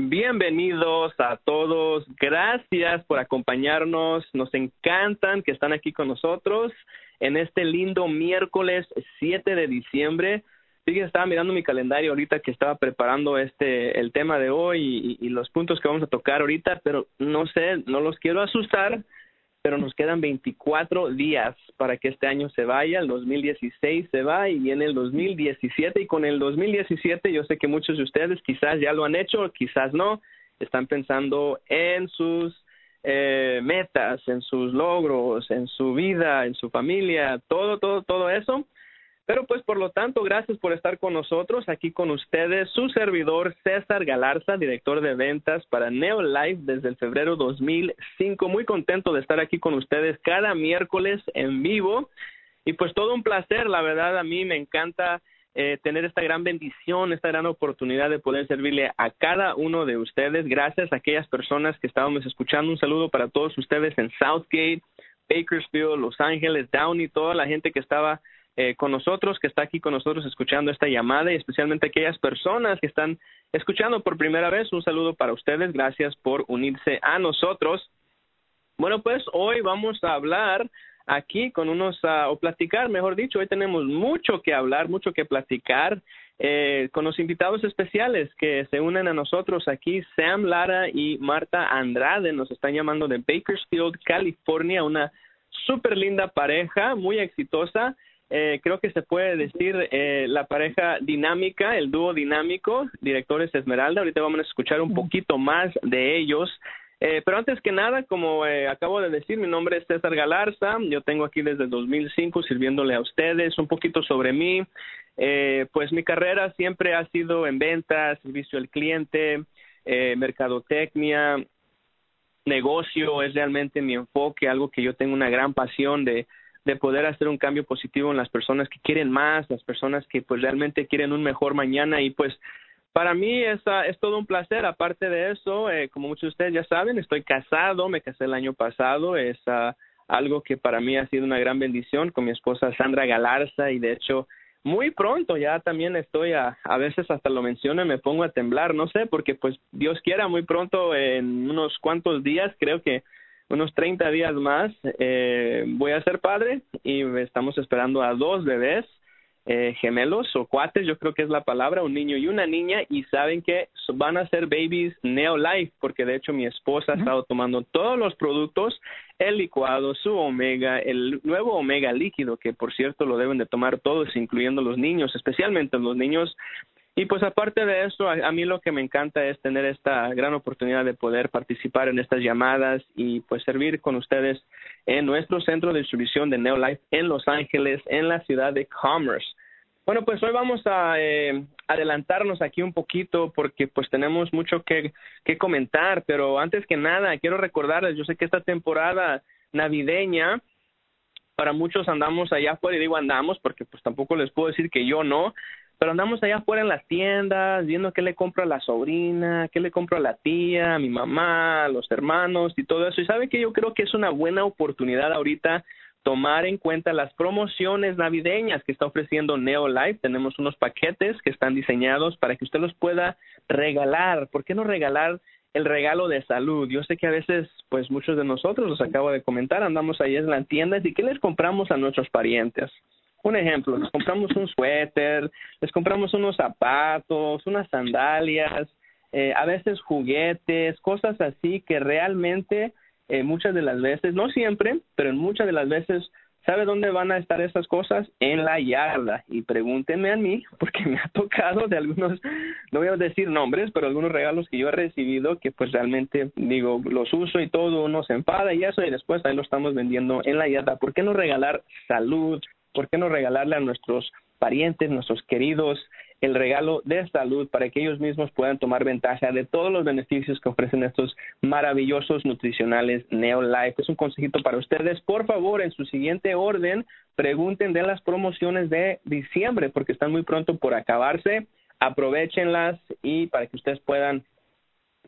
Bienvenidos a todos. Gracias por acompañarnos. Nos encantan que están aquí con nosotros en este lindo miércoles 7 de diciembre. Sí, estaba mirando mi calendario ahorita que estaba preparando este el tema de hoy y, y los puntos que vamos a tocar ahorita, pero no sé, no los quiero asustar pero nos quedan 24 días para que este año se vaya, el 2016 se va y viene el 2017 y con el 2017 yo sé que muchos de ustedes quizás ya lo han hecho, quizás no, están pensando en sus eh, metas, en sus logros, en su vida, en su familia, todo, todo, todo eso pero pues por lo tanto, gracias por estar con nosotros, aquí con ustedes, su servidor César Galarza, director de ventas para Neolife desde el febrero 2005. Muy contento de estar aquí con ustedes cada miércoles en vivo y pues todo un placer, la verdad a mí me encanta eh, tener esta gran bendición, esta gran oportunidad de poder servirle a cada uno de ustedes. Gracias a aquellas personas que estábamos escuchando. Un saludo para todos ustedes en Southgate, Bakersfield, Los Ángeles, Downey, toda la gente que estaba eh, con nosotros, que está aquí con nosotros escuchando esta llamada y especialmente aquellas personas que están escuchando por primera vez. Un saludo para ustedes. Gracias por unirse a nosotros. Bueno, pues hoy vamos a hablar aquí con unos, uh, o platicar, mejor dicho, hoy tenemos mucho que hablar, mucho que platicar eh, con los invitados especiales que se unen a nosotros aquí, Sam Lara y Marta Andrade, nos están llamando de Bakersfield, California, una súper linda pareja, muy exitosa eh, creo que se puede decir eh, la pareja dinámica, el dúo dinámico, directores Esmeralda. Ahorita vamos a escuchar un poquito más de ellos. Eh, pero antes que nada, como eh, acabo de decir, mi nombre es César Galarza. Yo tengo aquí desde el 2005 sirviéndole a ustedes un poquito sobre mí. Eh, pues mi carrera siempre ha sido en ventas, servicio al cliente, eh, mercadotecnia, negocio es realmente mi enfoque, algo que yo tengo una gran pasión de de poder hacer un cambio positivo en las personas que quieren más, las personas que pues realmente quieren un mejor mañana. Y pues para mí es, ah, es todo un placer. Aparte de eso, eh, como muchos de ustedes ya saben, estoy casado, me casé el año pasado, es uh, algo que para mí ha sido una gran bendición con mi esposa Sandra Galarza. Y de hecho muy pronto ya también estoy a, a veces hasta lo menciono y me pongo a temblar, no sé, porque pues Dios quiera muy pronto en unos cuantos días creo que unos 30 días más eh, voy a ser padre y estamos esperando a dos bebés eh, gemelos o cuates, yo creo que es la palabra, un niño y una niña, y saben que van a ser babies Neolife, porque de hecho mi esposa ha estado tomando todos los productos, el licuado, su omega, el nuevo omega líquido, que por cierto lo deben de tomar todos, incluyendo los niños, especialmente los niños y pues aparte de eso, a, mí lo que me encanta es tener esta gran oportunidad de poder participar en estas llamadas y pues servir con ustedes en nuestro centro de distribución de Neolife en Los Ángeles, en la ciudad de Commerce. Bueno, pues hoy vamos a eh, adelantarnos aquí un poquito porque pues tenemos mucho que, que comentar, pero antes que nada quiero recordarles, yo sé que esta temporada navideña para muchos andamos allá afuera y digo andamos porque pues tampoco les puedo decir que yo no, pero andamos allá afuera en las tiendas viendo qué le compro a la sobrina, qué le compro a la tía, a mi mamá, a los hermanos y todo eso. Y sabe que yo creo que es una buena oportunidad ahorita tomar en cuenta las promociones navideñas que está ofreciendo Neolife. Tenemos unos paquetes que están diseñados para que usted los pueda regalar. ¿Por qué no regalar el regalo de salud? Yo sé que a veces, pues muchos de nosotros, los acabo de comentar, andamos ahí en la tienda y ¿qué les compramos a nuestros parientes? Un ejemplo, les compramos un suéter, les compramos unos zapatos, unas sandalias, eh, a veces juguetes, cosas así que realmente eh, muchas de las veces, no siempre, pero en muchas de las veces, ¿sabe dónde van a estar esas cosas? En la yarda. Y pregúntenme a mí, porque me ha tocado de algunos, no voy a decir nombres, pero algunos regalos que yo he recibido que pues realmente digo, los uso y todo, uno se enfada y eso, y después ahí lo estamos vendiendo en la yarda. ¿Por qué no regalar salud, ¿por qué no regalarle a nuestros parientes, nuestros queridos, el regalo de salud para que ellos mismos puedan tomar ventaja de todos los beneficios que ofrecen estos maravillosos nutricionales Neolife. Es un consejito para ustedes. Por favor, en su siguiente orden, pregunten de las promociones de diciembre porque están muy pronto por acabarse. Aprovechenlas y para que ustedes puedan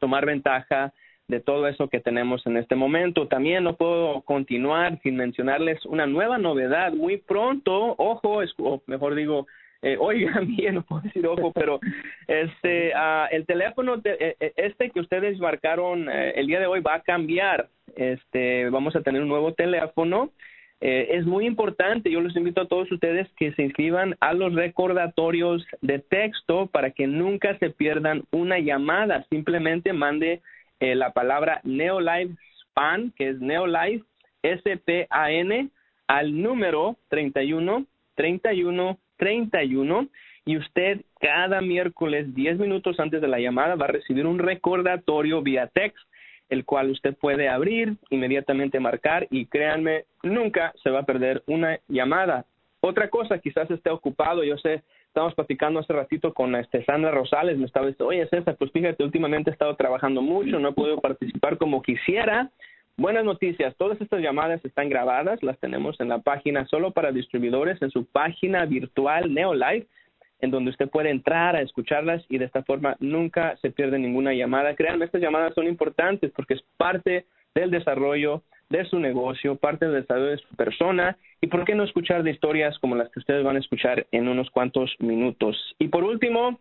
tomar ventaja de todo eso que tenemos en este momento. También no puedo continuar sin mencionarles una nueva novedad. Muy pronto, ojo, o mejor digo, eh, oigan bien, no puedo decir ojo, pero este, uh, el teléfono, de, este que ustedes marcaron el día de hoy va a cambiar. Este, vamos a tener un nuevo teléfono. Eh, es muy importante, yo les invito a todos ustedes que se inscriban a los recordatorios de texto para que nunca se pierdan una llamada. Simplemente mande eh, la palabra Neolife SPAN, que es Neolife S-P-A-N, al número 31 31 31 y usted cada miércoles 10 minutos antes de la llamada va a recibir un recordatorio vía texto el cual usted puede abrir, inmediatamente marcar y créanme, nunca se va a perder una llamada. Otra cosa, quizás esté ocupado, yo sé, estamos platicando hace ratito con este Sandra Rosales, me estaba diciendo, oye César, pues fíjate, últimamente he estado trabajando mucho, no he podido participar como quisiera. Buenas noticias, todas estas llamadas están grabadas, las tenemos en la página solo para distribuidores, en su página virtual Neolife en donde usted puede entrar a escucharlas y de esta forma nunca se pierde ninguna llamada. Créanme, estas llamadas son importantes porque es parte del desarrollo de su negocio, parte del desarrollo de su persona y por qué no escuchar de historias como las que ustedes van a escuchar en unos cuantos minutos. Y por último,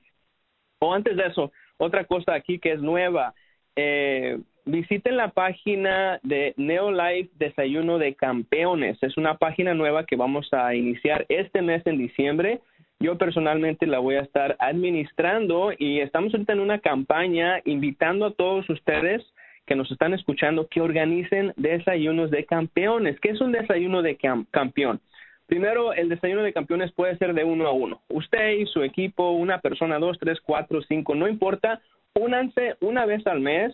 o antes de eso, otra cosa aquí que es nueva, eh, visiten la página de Neolife Desayuno de Campeones. Es una página nueva que vamos a iniciar este mes en diciembre yo personalmente la voy a estar administrando y estamos ahorita en una campaña invitando a todos ustedes que nos están escuchando que organicen desayunos de campeones. ¿Qué es un desayuno de campeón? Primero, el desayuno de campeones puede ser de uno a uno. Usted y su equipo, una persona, dos, tres, cuatro, cinco, no importa. Únanse una vez al mes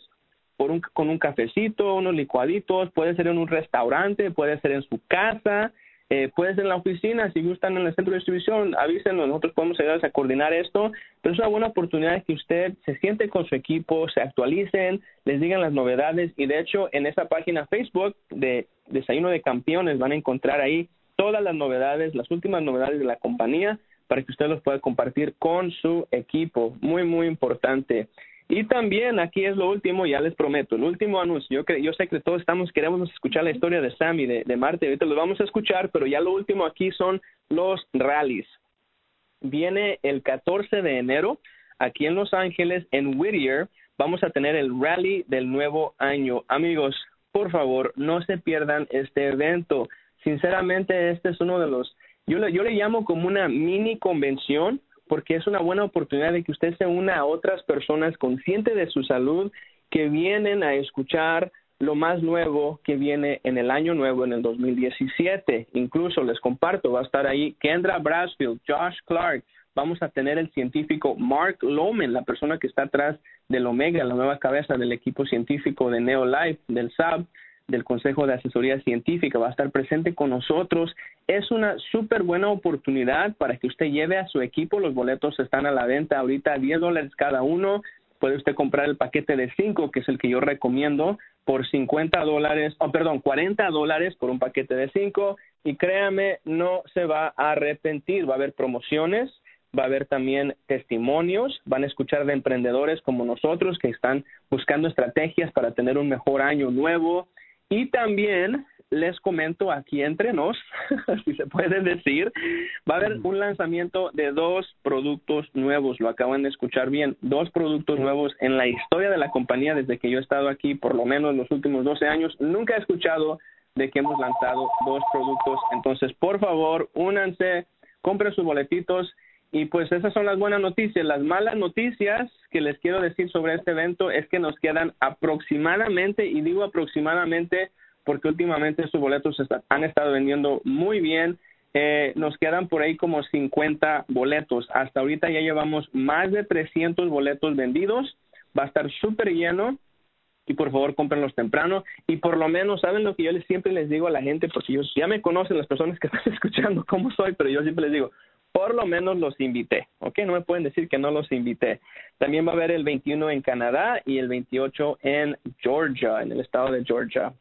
por un, con un cafecito, unos licuaditos. Puede ser en un restaurante, puede ser en su casa eh, puede ser en la oficina, si gustan en el centro de distribución, avísenos, nosotros podemos ayudarles a coordinar esto, pero es una buena oportunidad que usted se siente con su equipo, se actualicen, les digan las novedades y de hecho en esa página Facebook de Desayuno de Campeones van a encontrar ahí todas las novedades, las últimas novedades de la compañía para que usted los pueda compartir con su equipo. Muy, muy importante. Y también aquí es lo último, ya les prometo, el último anuncio. Yo, yo sé que todos estamos, queremos escuchar la historia de Sammy, de, de Marte, ahorita lo vamos a escuchar, pero ya lo último aquí son los rallies. Viene el 14 de enero, aquí en Los Ángeles, en Whittier, vamos a tener el rally del nuevo año. Amigos, por favor, no se pierdan este evento. Sinceramente, este es uno de los, yo yo le llamo como una mini convención porque es una buena oportunidad de que usted se una a otras personas conscientes de su salud que vienen a escuchar lo más nuevo que viene en el año nuevo, en el 2017. Incluso les comparto, va a estar ahí Kendra Brasfield, Josh Clark, vamos a tener el científico Mark Loman, la persona que está atrás del Omega, la nueva cabeza del equipo científico de Neolife, del SAB, del Consejo de Asesoría Científica va a estar presente con nosotros. Es una súper buena oportunidad para que usted lleve a su equipo. Los boletos están a la venta ahorita a 10 dólares cada uno. Puede usted comprar el paquete de 5, que es el que yo recomiendo, por 50 dólares, oh, perdón, 40 dólares por un paquete de 5. Y créame, no se va a arrepentir. Va a haber promociones, va a haber también testimonios, van a escuchar de emprendedores como nosotros que están buscando estrategias para tener un mejor año nuevo y también les comento aquí entre nos, si se puede decir, va a haber un lanzamiento de dos productos nuevos, lo acaban de escuchar bien, dos productos nuevos en la historia de la compañía desde que yo he estado aquí, por lo menos los últimos 12 años, nunca he escuchado de que hemos lanzado dos productos, entonces por favor, únanse, compren sus boletitos y pues esas son las buenas noticias. Las malas noticias que les quiero decir sobre este evento es que nos quedan aproximadamente, y digo aproximadamente porque últimamente estos boletos han estado vendiendo muy bien. Eh, nos quedan por ahí como 50 boletos. Hasta ahorita ya llevamos más de 300 boletos vendidos. Va a estar súper lleno y por favor cómprenlos temprano y por lo menos saben lo que yo les, siempre les digo a la gente porque ellos ya me conocen las personas que están escuchando cómo soy, pero yo siempre les digo, por lo menos los invité, ¿ok? No me pueden decir que no los invité. También va a haber el 21 en Canadá y el 28 en Georgia, en el estado de Georgia.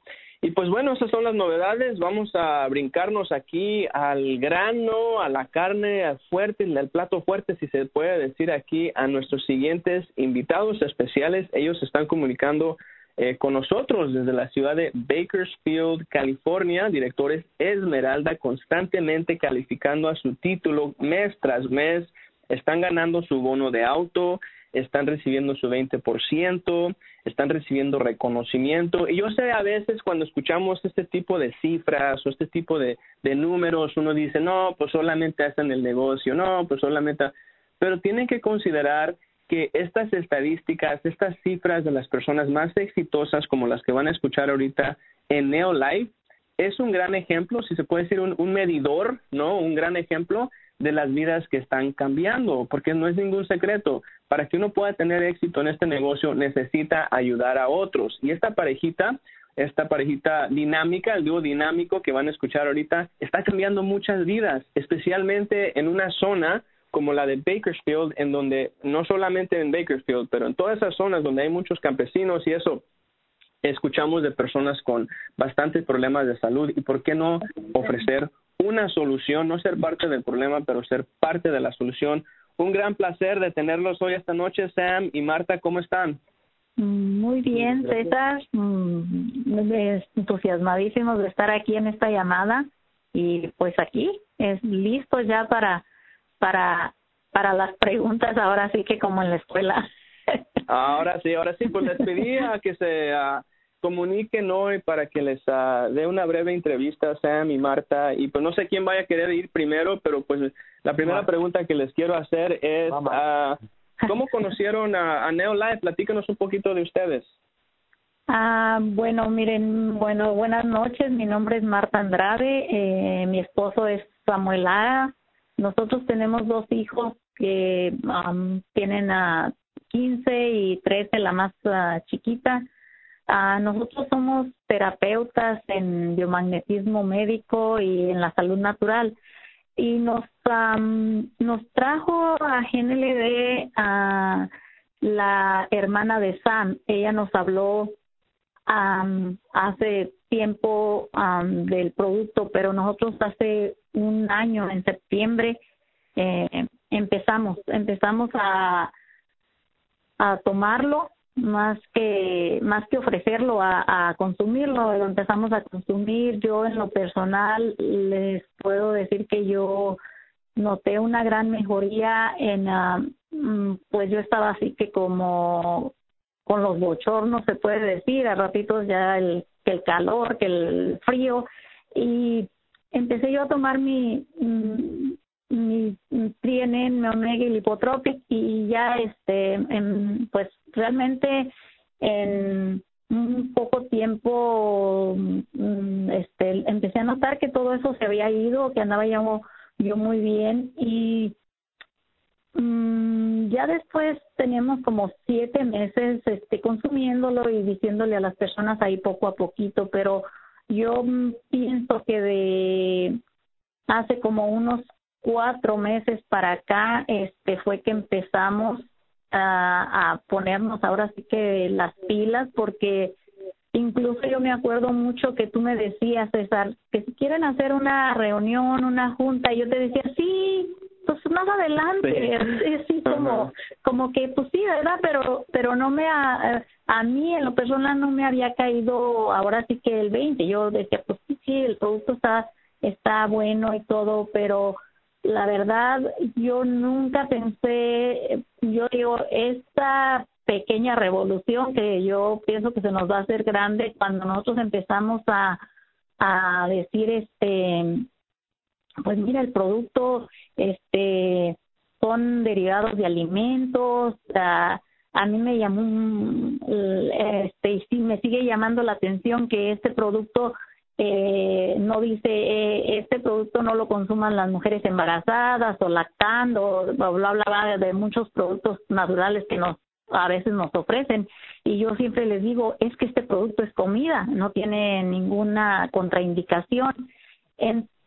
Y pues bueno, esas son las novedades. Vamos a brincarnos aquí al grano, a la carne al fuerte, al plato fuerte, si se puede decir aquí, a nuestros siguientes invitados especiales. Ellos están comunicando eh, con nosotros desde la ciudad de Bakersfield, California, directores Esmeralda, constantemente calificando a su título mes tras mes, están ganando su bono de auto, están recibiendo su 20%, están recibiendo reconocimiento. Y yo sé a veces cuando escuchamos este tipo de cifras o este tipo de, de números, uno dice, no, pues solamente hacen el negocio, no, pues solamente... Pero tienen que considerar que estas estadísticas, estas cifras de las personas más exitosas como las que van a escuchar ahorita en Neolife, es un gran ejemplo, si se puede decir un, medidor, ¿no? Un gran ejemplo de las vidas que están cambiando, porque no es ningún secreto. Para que uno pueda tener éxito en este negocio necesita ayudar a otros. Y esta parejita, esta parejita dinámica, el dúo dinámico que van a escuchar ahorita, está cambiando muchas vidas, especialmente en una zona como la de Bakersfield, en donde no solamente en Bakersfield, pero en todas esas zonas donde hay muchos campesinos y eso, escuchamos de personas con bastantes problemas de salud y por qué no ofrecer una solución, no ser parte del problema, pero ser parte de la solución. Un gran placer de tenerlos hoy esta noche, Sam y Marta, ¿cómo están? Muy bien, César, mm, entusiasmadísimos de estar aquí en esta llamada y pues aquí es listo ya para para para las preguntas ahora sí que como en la escuela. Ahora sí, ahora sí, pues les pedí a que se comuniquen hoy para que les uh, dé una breve entrevista a Sam y Marta. Y pues no sé quién vaya a querer ir primero, pero pues la primera pregunta que les quiero hacer es, uh, ¿cómo conocieron a, a Neolife? Platícanos un poquito de ustedes. Ah, bueno, miren, bueno, buenas noches. Mi nombre es Marta Andrade. Eh, mi esposo es Samuel Lara. Nosotros tenemos dos hijos que um, tienen a 15 y 13, la más uh, chiquita. Ah, nosotros somos terapeutas en biomagnetismo médico y en la salud natural y nos nos trajo a GNLD a la hermana de Sam. Ella nos habló hace tiempo del producto, pero nosotros hace un año, en septiembre, eh, empezamos, empezamos a, a tomarlo más que más que ofrecerlo a, consumirlo lo empezamos a consumir. Yo en lo personal les puedo decir que yo noté una gran mejoría en uh, pues yo estaba así que como con los bochornos se puede decir a ratitos ya el que el calor que el frío. Y empecé yo a tomar mi mm, mi Trienen, mi Omega y Lipotropic y ya este en, pues realmente en un poco tiempo mm, este empecé a notar que todo eso se había ido, que andaba yo, yo muy bien y ya después teníamos como siete meses este consumiéndolo y diciéndole a las personas ahí poco a poquito, pero yo pienso que de hace como unos cuatro meses para acá este fue que empezamos a, a ponernos ahora sí que las pilas porque incluso yo me acuerdo mucho que tú me decías César que si quieren hacer una reunión una junta yo te decía sí pues más adelante sí, como como que pues sí verdad pero pero no me a, a mí en lo personal no me había caído ahora sí que el 20 yo decía pues sí sí el producto está está bueno y todo pero la verdad yo nunca pensé, yo digo, esta pequeña revolución que yo pienso que se nos va a hacer grande cuando nosotros empezamos a, a decir, este, pues mira, el producto, este, son derivados de alimentos, a, a mí me llamó, este, y sí, me sigue llamando la atención que este producto eh, no dice eh, este producto no lo consuman las mujeres embarazadas o lactando, bla bla bla de muchos productos naturales que nos a veces nos ofrecen y yo siempre les digo es que este producto es comida, no tiene ninguna contraindicación.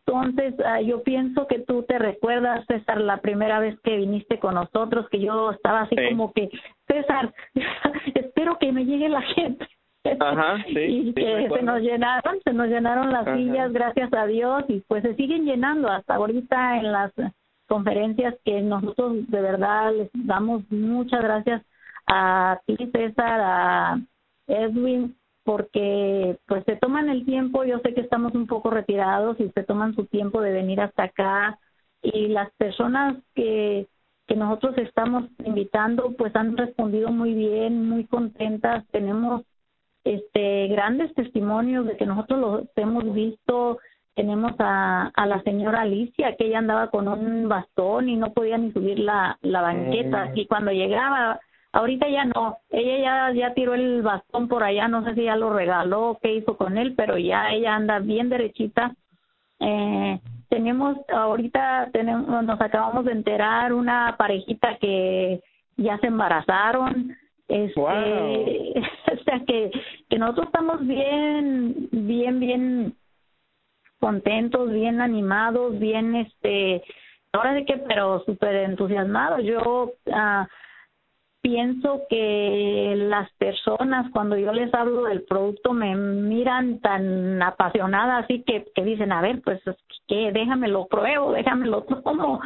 Entonces ah, yo pienso que tú te recuerdas César la primera vez que viniste con nosotros que yo estaba así como que César espero que me llegue la gente Ajá, sí, y que se nos llenaron, se nos llenaron las sillas, gracias a Dios, y pues se siguen llenando. Hasta ahorita en las conferencias que nosotros de verdad les damos muchas gracias a ti, César, a, Edwin, porque pues se toman el tiempo, yo sé que estamos un poco retirados y se toman su tiempo de venir hasta acá y las personas que que nosotros estamos invitando pues han respondido muy bien, muy contentas, tenemos este grandes testimonios de que nosotros los hemos visto, tenemos a, a la señora Alicia que ella andaba con un bastón y no podía ni subir la, la banqueta. Y cuando llegaba ahorita ya no, ella ya ya tiró el bastón por allá, no sé si ya lo regaló, qué hizo con él, pero ya ella anda bien derechita. Eh, tenemos ahorita tenemos nos acabamos de enterar una parejita que ya se embarazaron. Este o sea que que nosotros estamos bien bien bien contentos bien animados bien este ahora sí que pero súper entusiasmados yo ah, pienso que las personas cuando yo les hablo del producto me miran tan apasionada así que, que dicen, a ver, pues que déjame lo pruebo, déjame lo tomo,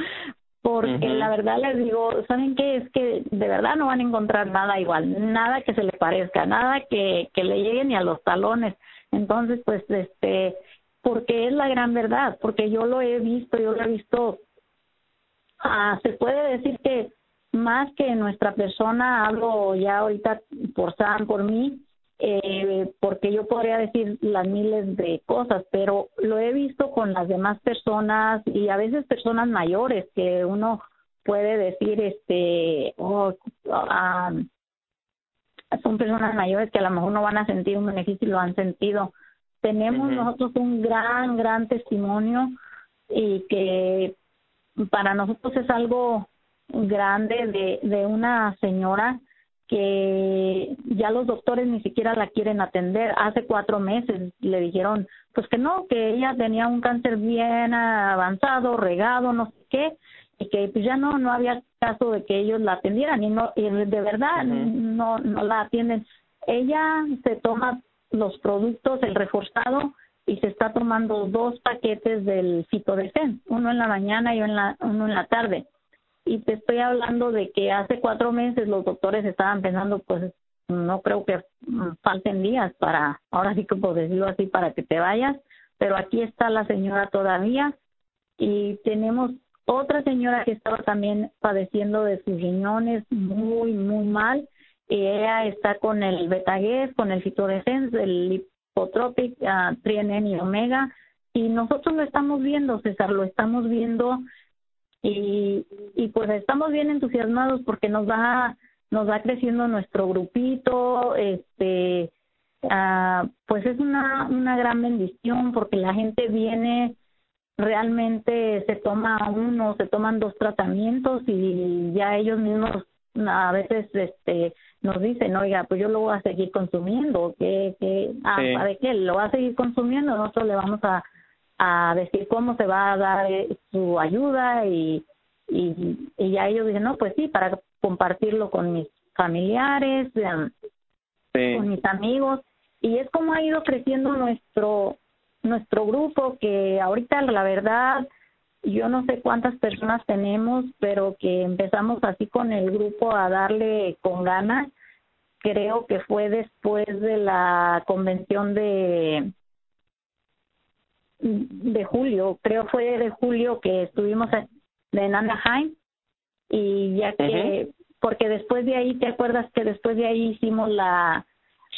porque la verdad les digo, ¿saben qué? Es que de verdad no van a encontrar nada igual, nada que se le parezca, nada que, que le llegue ni a los talones. Entonces, pues, este, porque es la gran verdad, porque yo lo he visto, yo lo he visto, ah, se puede decir que más que nuestra persona, hablo ya ahorita por Sam, por mí, eh, porque yo podría decir las miles de cosas, pero lo he visto con las demás personas y a veces personas mayores que uno puede decir, este, oh, ah, son personas mayores que a lo mejor no van a sentir un beneficio y lo han sentido. Tenemos nosotros un gran, gran testimonio y que para nosotros es algo grande de, de una señora que ya los doctores ni siquiera la quieren atender. Hace cuatro meses le dijeron, pues que no, que ella tenía un cáncer bien avanzado, regado, no sé qué, y que pues ya no, no había caso de que ellos la atendieran y no, y de verdad no, no la atienden. Ella se toma los productos, el reforzado, y se está tomando dos paquetes del citodecen, uno en la mañana y uno en la, uno en la tarde y te estoy hablando de que hace cuatro meses los doctores estaban pensando, pues no creo que falten días para, ahora sí que puedo decirlo así, para que te vayas, pero aquí está la señora todavía y tenemos otra señora que estaba también padeciendo de sus riñones muy, muy mal. Y ella está con el Betaguer, con el Fitodefense, el Lipotropic, uh, y Omega. Y nosotros lo estamos viendo, César, lo estamos viendo y, y pues estamos bien entusiasmados porque nos va nos va creciendo nuestro grupito este ah, pues es una una gran bendición porque la gente viene realmente se toma uno se toman dos tratamientos y ya ellos mismos a veces este nos dicen oiga pues yo lo voy a seguir consumiendo que que ah, ¿sabe qué? lo va a seguir consumiendo nosotros le vamos a a decir cómo se va a dar eh, su ayuda y, y, y ya ellos dicen, no, pues sí, para compartirlo con mis familiares, con mis amigos. Y es como ha ido creciendo nuestro nuestro grupo que ahorita la verdad yo no sé cuántas personas tenemos, pero que empezamos así con el grupo a darle con ganas. Creo que fue después de la convención de de julio, creo fue de julio que estuvimos de Anaheim y ya que porque después de ahí te acuerdas que después de ahí hicimos la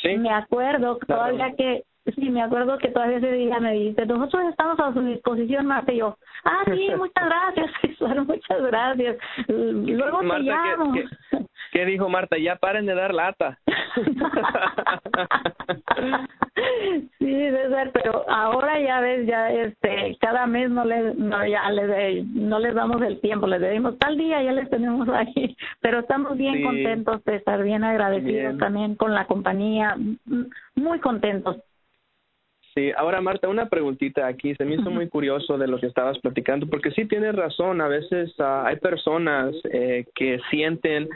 sí. me acuerdo todavía que sí me acuerdo que todavía ese día me dijiste nosotros estamos a su disposición Marta y yo ah sí muchas gracias muchas gracias luego te llamo ¿Qué dijo Marta? Ya paren de dar lata. sí, César, pero ahora ya ves, ya este, cada mes no les, no, ya les, no les damos el tiempo, les decimos tal día, ya les tenemos ahí, pero estamos bien contentos de estar bien agradecidos también con la compañía, muy contentos. Sí, ahora Marta, una preguntita aquí. Se me hizo muy curioso de lo que estabas platicando, porque sí tienes razón. A veces uh, hay personas eh, que sienten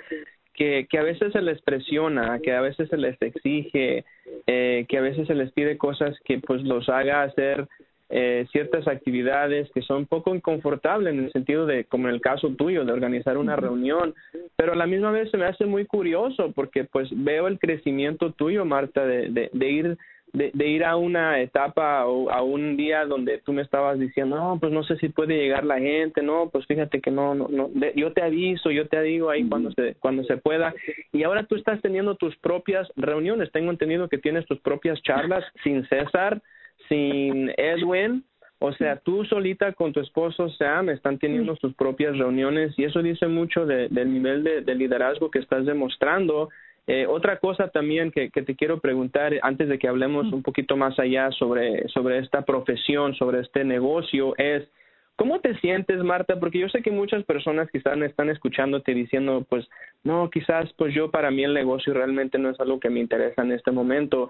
que, que a veces se les presiona, que a veces se les exige, eh, que a veces se les pide cosas que pues los haga hacer eh, ciertas actividades que son poco inconfortables en el sentido de, como en el caso tuyo, de organizar una reunión, pero a la misma vez se me hace muy curioso porque pues veo el crecimiento tuyo, Marta, de, de, de ir de, de, ir a una etapa o a un día donde tú me estabas diciendo, no, pues no sé si puede llegar la gente, no, pues fíjate que no, no, no yo te aviso, yo te digo ahí cuando se, cuando se pueda. Y ahora tú estás teniendo tus propias reuniones. Tengo entendido que tienes tus propias charlas sin César, sin Edwin. O sea, tú solita con tu esposo Sam están teniendo sus propias reuniones y eso dice mucho de, del nivel de, de liderazgo que estás demostrando eh, otra cosa también que, que, te quiero preguntar antes de que hablemos un poquito más allá sobre, sobre esta profesión, sobre este negocio, es ¿cómo te sientes, Marta? Porque yo sé que muchas personas quizás están escuchándote diciendo, pues, no, quizás pues yo para mí el negocio realmente no es algo que me interesa en este momento.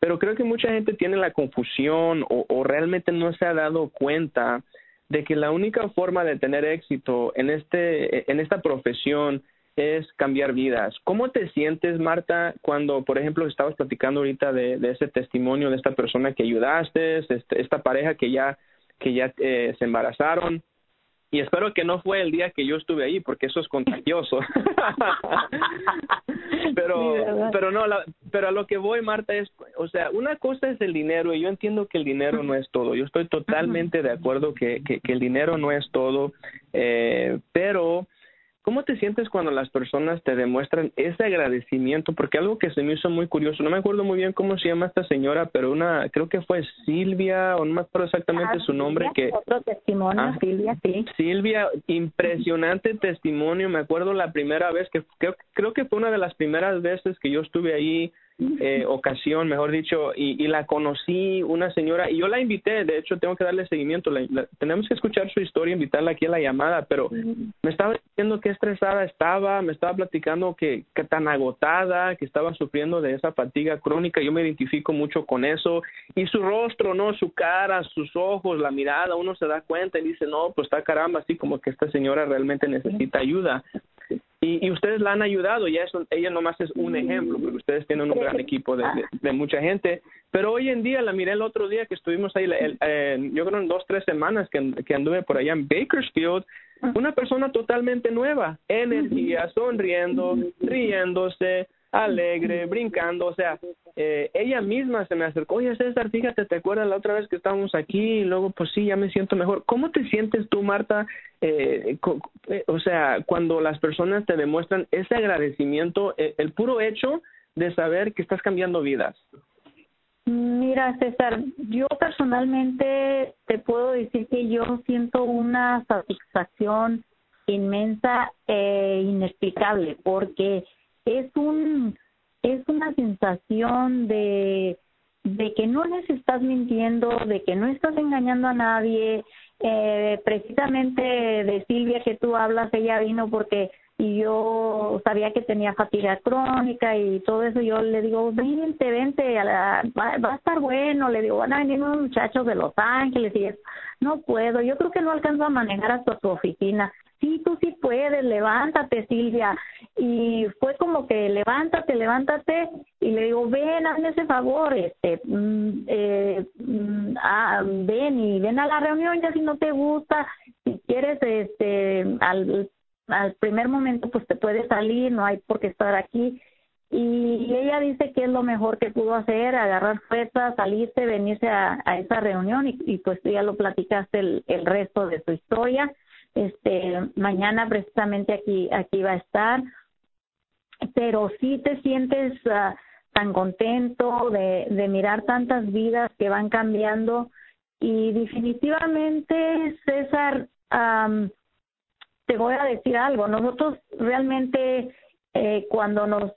Pero creo que mucha gente tiene la confusión o, o realmente no se ha dado cuenta de que la única forma de tener éxito en, este, en esta profesión es cambiar vidas. ¿Cómo te sientes, Marta, cuando, por ejemplo, estabas platicando ahorita de, ese testimonio de esta persona que ayudaste, este, esta pareja que ya, que ya eh, se embarazaron? Y espero que no fue el día que yo estuve ahí, porque eso es contagioso. pero, pero no, pero a lo que voy, Marta, es, o sea, una cosa es el dinero, y yo entiendo que el dinero no es todo. Yo estoy totalmente de acuerdo que, que, que el dinero no es todo, eh, pero ¿Cómo te sientes cuando las personas te demuestran ese agradecimiento? Porque algo que se me hizo muy curioso, no me acuerdo muy bien cómo se llama esta señora, pero una, creo que fue Silvia, o no me acuerdo exactamente ah, su nombre. que Otro testimonio, ah, Silvia, sí. Silvia, impresionante testimonio. Me acuerdo la primera vez que creo, creo que fue una de las primeras veces que yo estuve ahí eh, ocasión, mejor dicho, y, y, la conocí, una señora, y yo la invité, de hecho tengo que darle seguimiento, tenemos que escuchar su historia, invitarla aquí a la llamada, pero me estaba diciendo que estresada estaba, me estaba platicando que, que tan agotada, que estaba sufriendo de esa fatiga crónica, yo me identifico mucho con eso, y su rostro, ¿no? Su cara, sus ojos, la mirada, uno se da cuenta y dice, no, pues está caramba, así como que esta señora realmente necesita ayuda. Y, y, ustedes la han ayudado, y eso, ella nomás es un ejemplo, porque ustedes tienen un gran equipo de, de, mucha gente, pero hoy en día, la miré el otro día que estuvimos ahí, el, eh, yo creo en dos, tres semanas que, que anduve por allá en Bakersfield, una persona totalmente nueva, energía, sonriendo, riéndose, alegre, brincando, o sea, eh, ella misma se me acercó, oye César, fíjate, ¿te acuerdas la otra vez que estábamos aquí? Y luego, pues sí, ya me siento mejor. ¿Cómo te sientes tú, Marta? Eh, eh, o sea, cuando las personas te demuestran ese agradecimiento, eh, el puro hecho de saber que estás cambiando vidas. Mira, César, yo personalmente te puedo decir que yo siento una satisfacción inmensa e inexplicable porque es un es una sensación de de que no les estás mintiendo, de que no estás engañando a nadie. Eh, precisamente de Silvia que tú hablas, ella vino porque y yo sabía que tenía fatiga crónica y todo eso, yo le digo, vente, vente, a va, va, a estar bueno, le digo, van a venir unos muchachos de Los Ángeles y eso, no puedo, yo creo que no alcanzo a manejar hasta tu oficina, sí, tú sí puedes, levántate Silvia, y fue como que levántate, levántate, y le digo, ven, hazme ese favor, este, mm, eh, mm, ah, ven y ven a la reunión, ya si no te gusta, si quieres, este, al al primer momento pues te puede salir, no hay por qué estar aquí. Y ella dice que es lo mejor que pudo hacer, agarrar fuerzas, salirse, venirse a, esa reunión y, y, pues ya lo platicaste el, el resto de su historia. Este, mañana precisamente aquí, aquí va a estar. Pero sí te sientes uh, tan contento de, de mirar tantas vidas que van cambiando y definitivamente César um, te voy a decir algo, nosotros realmente eh, cuando nos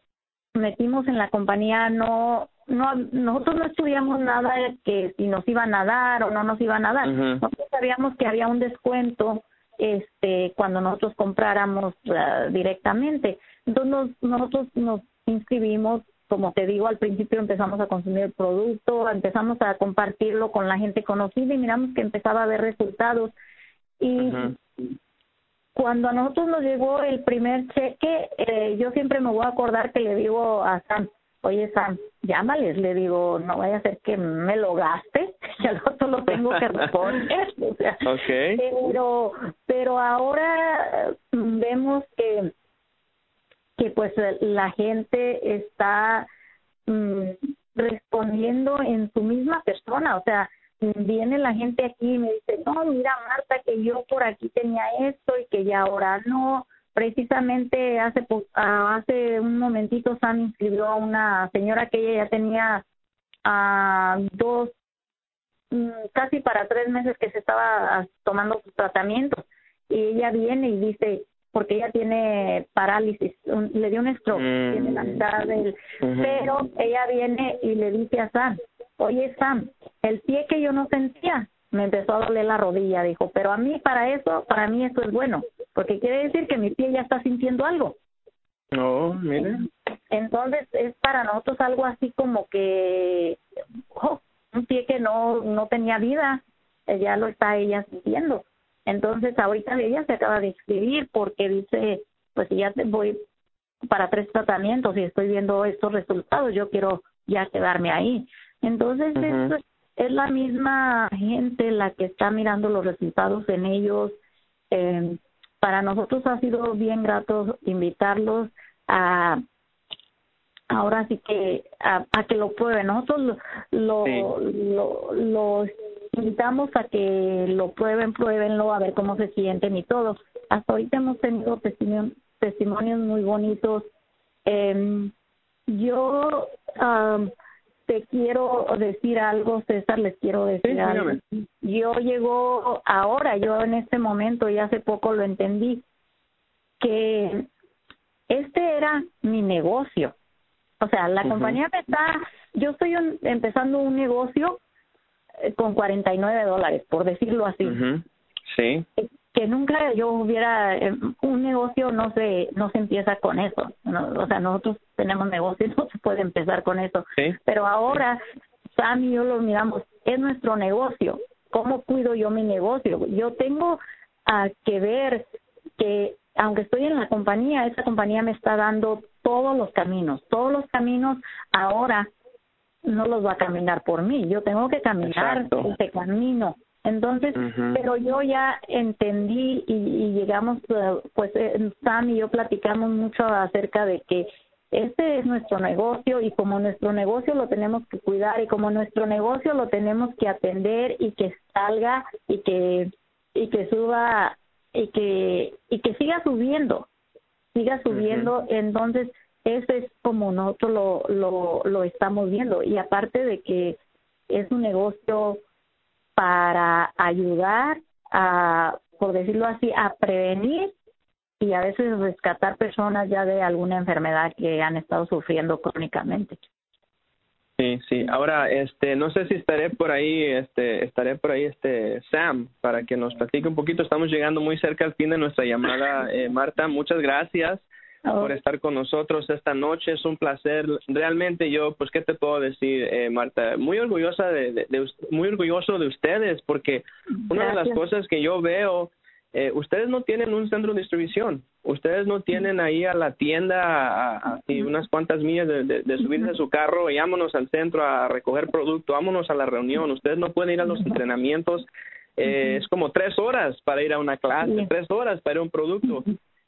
metimos en la compañía no no nosotros no estudiamos nada que si nos iban a dar o no nos iban a dar. Nosotros sabíamos que había un descuento este cuando nosotros compráramos uh, directamente. Entonces nosotros nos inscribimos, como te digo, al principio empezamos a consumir el producto, empezamos a compartirlo con la gente conocida y miramos que empezaba a haber resultados. Y cuando a nosotros nos llegó el primer cheque, eh, yo siempre me voy a acordar que le digo a Sam, oye Sam, llámales, le digo, no vaya a ser que me lo gaste, y al otro lo tengo que responder. o sea, pero, pero ahora vemos que, que pues la gente está mm, respondiendo en su misma persona, o sea, viene la gente aquí y me dice, no, mira Marta, que yo por aquí tenía esto y que ya ahora no. Precisamente hace ah, hace un momentito Sam inscribió a una señora que ella ya tenía a dos, mm, casi para tres meses que se estaba tomando sus tratamientos y ella viene y dice, porque ella tiene parálisis, le dio un stroke, tiene la mm. mitad del, pero ella viene y le dice a Sam, oye Sam, el pie que yo no sentía, me empezó a doler la rodilla, dijo, pero a mí para eso, para mí eso es bueno, porque quiere decir que mi pie ya está sintiendo algo. Oh, mire. Entonces es para nosotros algo así como que, oh, un pie que no, no tenía vida, eh, ya lo está ella sintiendo. Entonces ahorita ella se acaba de inscribir porque dice, pues si ya te voy para tres tratamientos y estoy viendo estos resultados, yo quiero ya quedarme ahí. Entonces, es, la misma gente la que está mirando los resultados en ellos. Eh, para nosotros ha sido bien grato invitarlos a ahora sí que a, que lo prueben. Nosotros lo, lo, los invitamos a que lo prueben, pruébenlo, a ver cómo se sienten y todo. Hasta ahorita hemos tenido testimonios, testimonios muy bonitos. Eh, yo te quiero decir algo, César, les quiero decir algo. Yo llego ahora, yo en este momento y hace poco lo entendí, que este era mi negocio. O sea, la compañía me está, yo estoy empezando un negocio eh, con 49 dólares, por decirlo así. Sí. Que nunca yo hubiera eh, un negocio no se no se empieza con eso o sea nosotros tenemos negocios no se puede empezar con eso. Pero ahora Sam y yo lo miramos es nuestro negocio. Cómo cuido yo mi negocio yo tengo a que ver que aunque estoy en la compañía esa compañía me está dando todos los caminos. Todos los caminos ahora no los va a caminar por mí. Yo tengo que caminar ese camino entonces, pero yo ya entendí y, llegamos, eh, pues eh, Sam y yo platicamos mucho acerca de que este es nuestro negocio y como nuestro negocio lo tenemos que cuidar y como nuestro negocio lo tenemos que atender y que salga y que y que suba y que y que siga subiendo siga subiendo. Entonces ese es como nosotros lo, lo lo estamos viendo. Y aparte de que es un negocio para ayudar a, por decirlo así, a prevenir y a veces rescatar personas ya de alguna enfermedad que han estado sufriendo crónicamente. Sí, sí. Ahora, este, no sé si estaré por ahí, este, estaré por ahí, este, Sam, para que nos platique un poquito. Estamos llegando muy cerca al fin de nuestra llamada, eh, Marta. Muchas gracias por estar con nosotros esta noche. Es un placer. Realmente yo, pues, ¿qué te puedo decir, eh, Marta? Muy orgullosa de, muy orgulloso de ustedes porque una de las cosas que yo veo, eh, ustedes no tienen un centro de distribución. Ustedes no tienen ahí a la tienda a, unas cuantas millas de, de, subirse a su carro y vámonos al centro a recoger producto, vámonos a la reunión. Ustedes no pueden ir a los entrenamientos. Eh, es como tres horas para ir a una clase, tres horas para ir a un producto.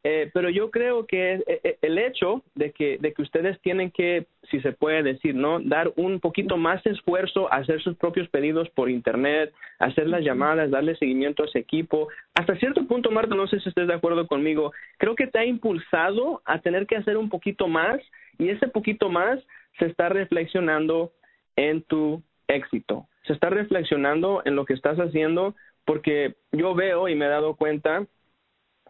Eh, pero yo creo que eh, eh, el hecho de que, de que ustedes tienen que, si se puede decir, ¿no? Dar un poquito más de esfuerzo, hacer sus propios pedidos por Internet, hacer las llamadas, darle seguimiento a ese equipo. Hasta cierto punto, Marta, no sé si estés de acuerdo conmigo, creo que te ha impulsado a tener que hacer un poquito más y ese poquito más se está reflexionando en tu éxito. Se está reflexionando en lo que estás haciendo porque yo veo y me he dado cuenta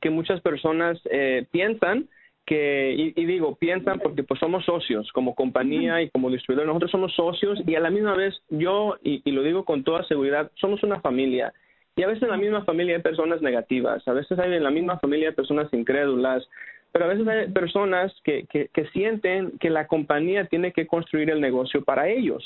que muchas personas eh, piensan que, y, digo, piensan porque pues somos socios como compañía y como distribuidor, nosotros somos socios y a la misma vez yo, y, lo digo con toda seguridad, somos una familia. Y a veces en la misma familia hay personas negativas, a veces hay en la misma familia hay personas incrédulas, pero a veces hay personas que, que, que sienten que la compañía tiene que construir el negocio para ellos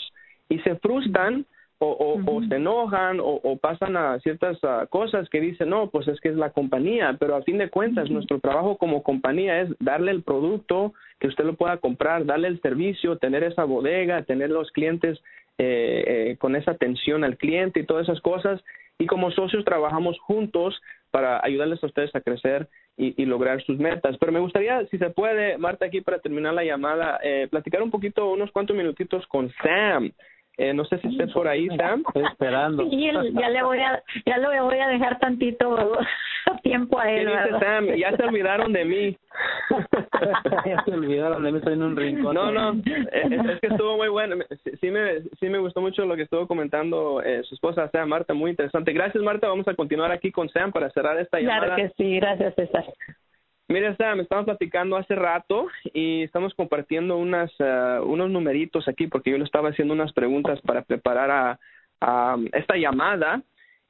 y se frustran o, o, se enojan o, pasan a ciertas ah, cosas que dicen, no, pues es que es la compañía, pero a fin de cuentas nuestro trabajo como compañía es darle el producto que usted lo pueda comprar, darle el servicio, tener esa bodega, tener los clientes eh, eh, con esa atención al cliente y todas esas cosas. Y como socios trabajamos juntos para ayudarles a ustedes a crecer y, lograr sus metas. Pero me gustaría, si se puede, Marta, aquí para terminar la llamada, eh, platicar un poquito, unos cuantos minutitos con Sam. Eh, no sé si esté por ahí, Sam. Estoy esperando. Sí, ya le voy a, ya le voy a dejar tantito tiempo a él. dice Sam? Ya se olvidaron de mí. ya se olvidaron de mí, estoy en un rincón. No, no, es, que estuvo muy bueno. Sí me, sí me gustó mucho lo que estuvo comentando eh, su esposa, Sam, Marta, muy interesante. Gracias, Marta. Vamos a continuar aquí con Sam para cerrar esta llamada. Claro que sí, gracias, César. Mira, Sam, estamos platicando hace rato y estamos compartiendo unas, uh, unos numeritos aquí porque yo le estaba haciendo unas preguntas para preparar a, a esta llamada.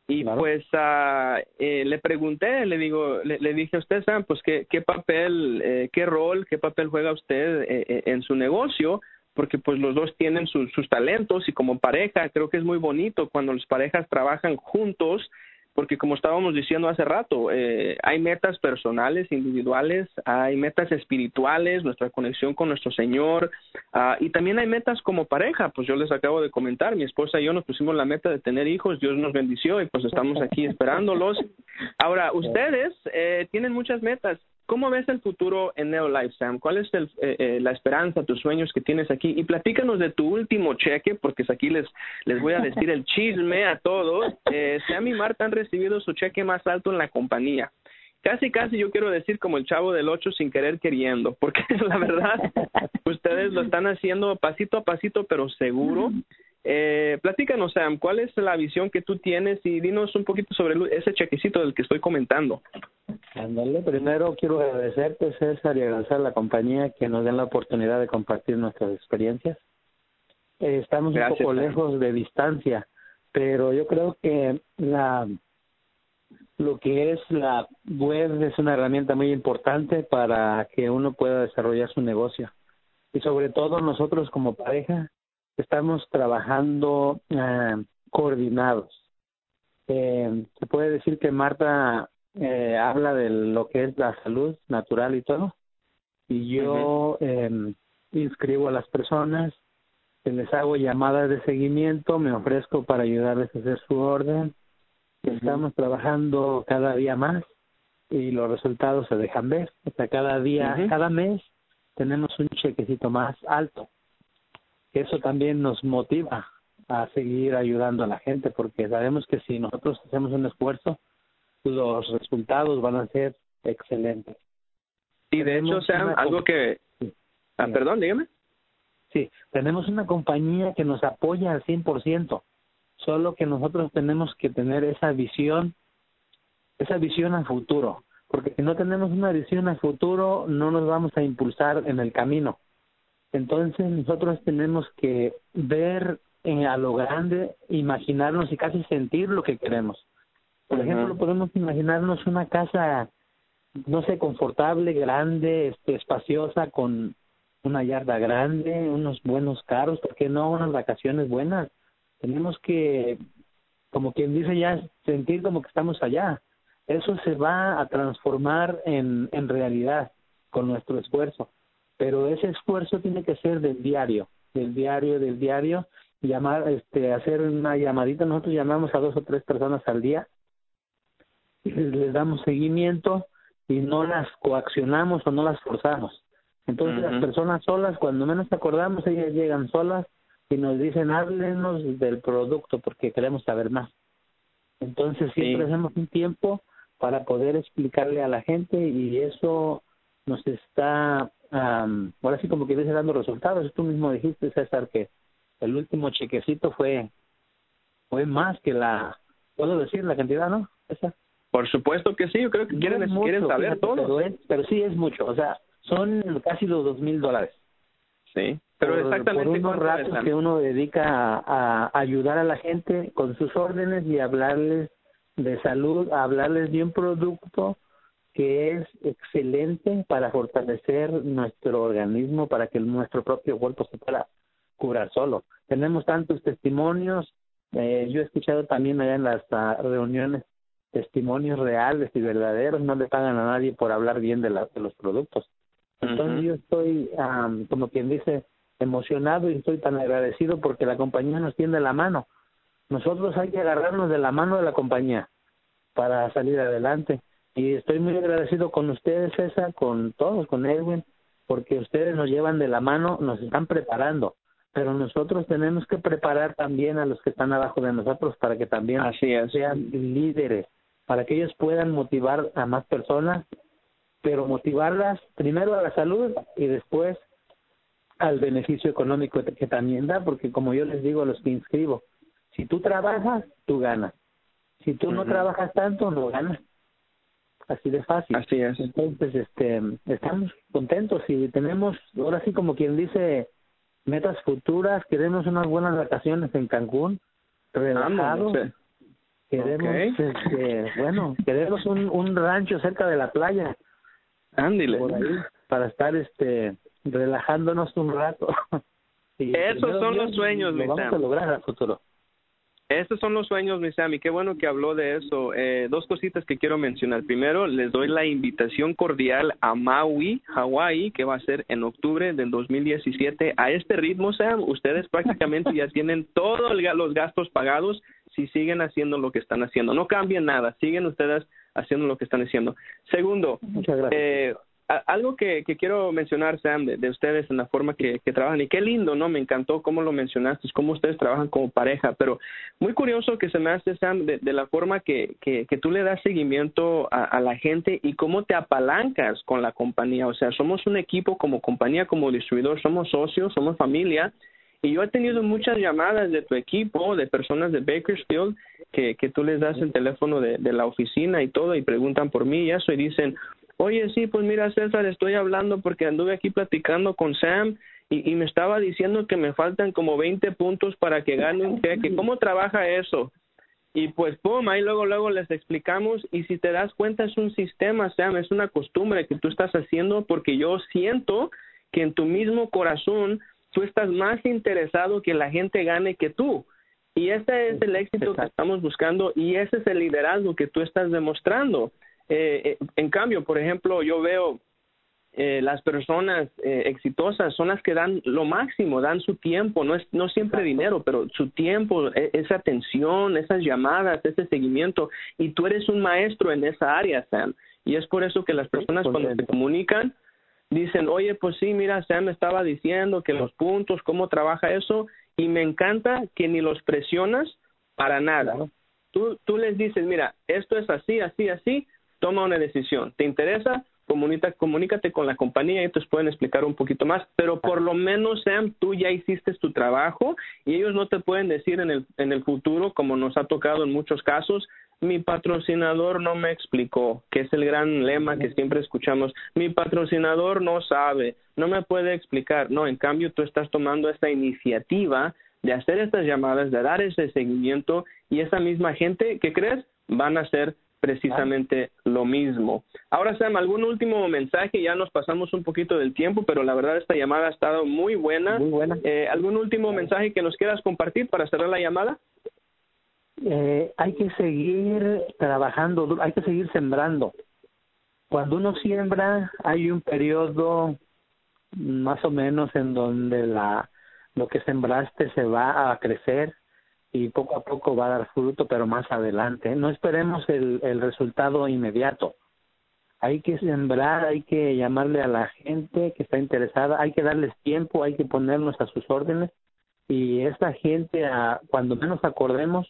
Y pues uh, eh, le pregunté, le digo, le, dije a usted, Sam, pues qué, qué papel, eh, qué rol, qué papel juega usted eh, eh, en su negocio, porque pues los dos tienen sus talentos y como pareja creo que es muy bonito cuando las parejas trabajan juntos porque como estábamos diciendo hace rato, eh, hay metas personales, individuales, hay metas espirituales, nuestra conexión con nuestro Señor, ah, y también hay metas como pareja, pues yo les acabo de comentar, mi esposa y yo nos pusimos la meta de tener hijos, Dios nos bendició y pues estamos aquí esperándolos. Ahora, ustedes eh, tienen muchas metas, ¿Cómo ves el futuro en Neolife, Sam? ¿Cuál es el, eh, eh, la esperanza, tus sueños que tienes aquí? Y platícanos de tu último cheque, porque aquí les, les voy a decir el chisme a todos. Eh, Sam y Marta han recibido su cheque más alto en la compañía. Casi, casi yo quiero decir como el chavo del ocho sin querer queriendo, porque la verdad, ustedes lo están haciendo pasito a pasito, pero seguro. Eh, platícanos, Sam, ¿cuál es la visión que tú tienes? Y dinos un poquito sobre ese chequecito del que estoy comentando. Ándale, primero quiero agradecerte, César, y agradecer a la compañía que nos den la oportunidad de compartir nuestras experiencias. Eh, estamos un poco lejos de distancia, pero yo creo que la lo que es la web es una herramienta muy importante para que uno pueda desarrollar su negocio. Y sobre todo nosotros como pareja estamos trabajando eh, coordinados. Eh, se puede decir que Marta eh, habla de lo que es la salud natural y todo, y yo eh, inscribo a las personas, les hago llamadas de seguimiento, me ofrezco para ayudarles a hacer su orden. Estamos trabajando cada día más y los resultados se dejan ver. O sea, cada día, cada mes tenemos un chequecito más alto eso también nos motiva a seguir ayudando a la gente porque sabemos que si nosotros hacemos un esfuerzo, los resultados van a ser excelentes. Y de hecho, Sam, algo que... ah, perdón, dígame. Sí, tenemos una compañía que nos apoya al 100%, solo que nosotros tenemos que tener esa visión, esa visión al futuro, porque si no tenemos una visión al futuro, no nos vamos a impulsar en el camino. Entonces nosotros tenemos que ver en, a lo grande, imaginarnos y casi sentir lo que queremos. Por ejemplo, podemos imaginarnos una casa, no sé, confortable, grande, este, espaciosa, con una yarda grande, unos buenos carros, ¿por qué no unas vacaciones buenas? Tenemos que, como quien dice ya, sentir como que estamos allá. Eso se va a transformar en, en realidad con nuestro esfuerzo pero ese esfuerzo tiene que ser del diario, del diario, del diario, llamar, este, hacer una llamadita, nosotros llamamos a dos o tres personas al día, y les, damos seguimiento y no las coaccionamos o no las forzamos. Entonces las personas solas, cuando menos acordamos, ellas llegan solas y nos dicen, háblenos del producto porque queremos saber más. Entonces siempre hacemos un tiempo para poder explicarle a la gente y eso nos está ahora sí como que dice dando resultados. Tú mismo dijiste, César, que el último chequecito fue fue más que la, puedo decir la cantidad, ¿no? Esa. Por supuesto que sí, yo creo que quieren, quieren saber todo. Pero, sí es mucho, o sea, son casi los dos mil dólares. Sí, pero exactamente. Por unos ratos que uno dedica a, ayudar a la gente con sus órdenes y hablarles de salud, hablarles de un producto que es excelente para fortalecer nuestro organismo, para que nuestro propio cuerpo se pueda curar solo. Tenemos tantos testimonios Eh, yo he escuchado también allá en las uh, reuniones testimonios reales y verdaderos, no le pagan a nadie por hablar bien de, la, de los productos. Entonces yo estoy, um, como quien dice, emocionado y estoy tan agradecido porque la compañía nos tiende la mano. Nosotros hay que agarrarnos de la mano de la compañía para salir adelante. Y estoy muy agradecido con ustedes, César, con todos, con Edwin, porque ustedes nos llevan de la mano, nos están preparando. Pero nosotros tenemos que preparar también a los que están abajo de nosotros para que también sean líderes, para que ellos puedan motivar a más personas, pero motivarlas primero a la salud y después al beneficio económico que también da, porque como yo les digo a los que inscribo, si tú trabajas, tú ganas. Si tú no trabajas tanto, no ganas así de fácil. Así es. Entonces, este, estamos contentos y tenemos, ahora sí como quien dice, metas futuras, queremos unas buenas vacaciones en Cancún, relajados. Queremos, este, bueno, queremos un, un rancho cerca de la playa. Ándile. Por ahí, para estar, este, relajándonos un rato. Esos son los sueños, lo vamos a lograr al futuro. Estos son los sueños, mi Sammy. Qué bueno que habló de eso. Eh, dos cositas que quiero mencionar. Primero, les doy la invitación cordial a Maui, Hawaii, que va a ser en octubre del 2017. A este ritmo, Sam, ustedes prácticamente ya tienen todos los gastos pagados si siguen haciendo lo que están haciendo. No cambien nada, siguen ustedes haciendo lo que están haciendo. Segundo, Muchas gracias. Eh, algo que, que, quiero mencionar, Sam, de, de, ustedes en la forma que, que, trabajan, y qué lindo, ¿no? Me encantó cómo lo mencionaste, cómo ustedes trabajan como pareja, pero muy curioso que se me hace, Sam, de, de la forma que, que, que, tú le das seguimiento a, a, la gente y cómo te apalancas con la compañía. O sea, somos un equipo como compañía, como distribuidor, somos socios, somos familia. Y yo he tenido muchas llamadas de tu equipo, de personas de Bakersfield, que, que tú les das el teléfono de, de la oficina y todo, y preguntan por mí y eso, y dicen, Oye, sí, pues mira, César, estoy hablando porque anduve aquí platicando con Sam y, y me estaba diciendo que me faltan como 20 puntos para que gane un cheque. ¿Cómo trabaja eso? Y pues, pum, ahí luego, luego les explicamos. Y si te das cuenta, es un sistema, Sam, es una costumbre que tú estás haciendo porque yo siento que en tu mismo corazón tú estás más interesado que la gente gane que tú. Y ese es el éxito que estamos buscando y ese es el liderazgo que tú estás demostrando. Eh, en cambio, por ejemplo, yo veo eh, las personas eh, exitosas son las que dan lo máximo, dan su tiempo, no es no siempre dinero, pero su tiempo, e, esa atención, esas llamadas, ese seguimiento, y tú eres un maestro en esa área, Sam. Y es por eso que las personas cuando te comunican dicen, oye, pues sí, mira, Sam me estaba diciendo que los puntos, cómo trabaja eso, y me encanta que ni los presionas para nada. Tú, tú les dices, mira, esto es así, así, así, toma una decisión. ¿Te interesa? Comunica, comunícate con la compañía y ellos pueden explicar un poquito más, pero por lo menos, Sam, tú ya hiciste tu trabajo y ellos no te pueden decir en el, en el futuro, como nos ha tocado en muchos casos, mi patrocinador no me explicó, que es el gran lema que siempre escuchamos, mi patrocinador no sabe, no me puede explicar. No, en cambio tú estás tomando esta iniciativa de hacer estas llamadas, de dar ese seguimiento y esa misma gente, ¿qué crees? Van a ser precisamente lo mismo. Ahora, Sam, algún último mensaje, ya nos pasamos un poquito del tiempo, pero la verdad esta llamada ha estado muy buena. Muy buena. Eh, ¿Algún último mensaje que nos quieras compartir para cerrar la llamada? Eh, hay que seguir trabajando, hay que seguir sembrando. Cuando uno siembra, hay un periodo más o menos en donde la lo que sembraste se va a crecer y poco a poco va a dar fruto, pero más adelante. No esperemos el, el resultado inmediato. Hay que sembrar, hay que llamarle a la gente que está interesada, hay que darles tiempo, hay que ponernos a sus órdenes y esta gente, cuando menos acordemos,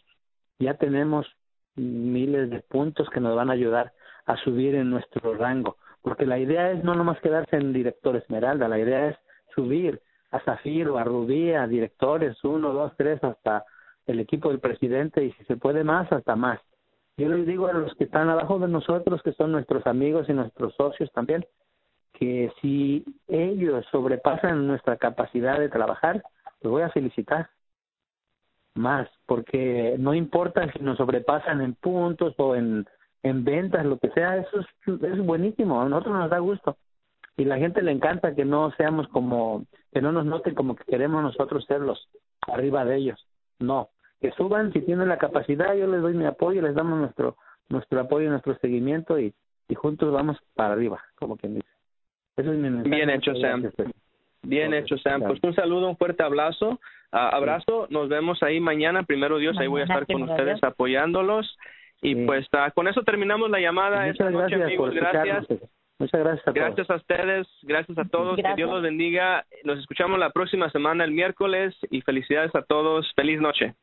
ya tenemos miles de puntos que nos van a ayudar a subir en nuestro rango. Porque la idea es no nomás quedarse en director esmeralda, la idea es subir a zafiro, a rubí, a directores, uno, dos, tres, hasta el equipo del presidente y si se puede más, hasta más. Yo les digo a los que están abajo de nosotros, que son nuestros amigos y nuestros socios también, que si ellos sobrepasan nuestra capacidad de trabajar, los voy a felicitar más, porque no importa si nos sobrepasan en puntos o en, en ventas, lo que sea, eso es, es buenísimo, a nosotros nos da gusto. Y la gente le encanta que no seamos como, que no nos noten como que queremos nosotros serlos arriba de ellos. No, que suban si tienen la capacidad, yo les doy mi apoyo, les damos nuestro nuestro apoyo, nuestro seguimiento y, y juntos vamos para arriba, como quien dice. Eso es mi mensaje. Bien hecho, Sam. Bien hecho, Sam. Pues un saludo, un fuerte abrazo. abrazo. Nos vemos ahí mañana. Primero Dios, ahí voy a estar con ustedes apoyándolos. Y pues uh, con eso terminamos la llamada Muchas esta noche, gracias amigos. por Gracias. escucharnos. Muchas gracias a todos. Gracias a ustedes, gracias a todos, que. Dios los bendiga. Nos escuchamos la próxima semana, el miércoles, y felicidades a todos. Feliz noche.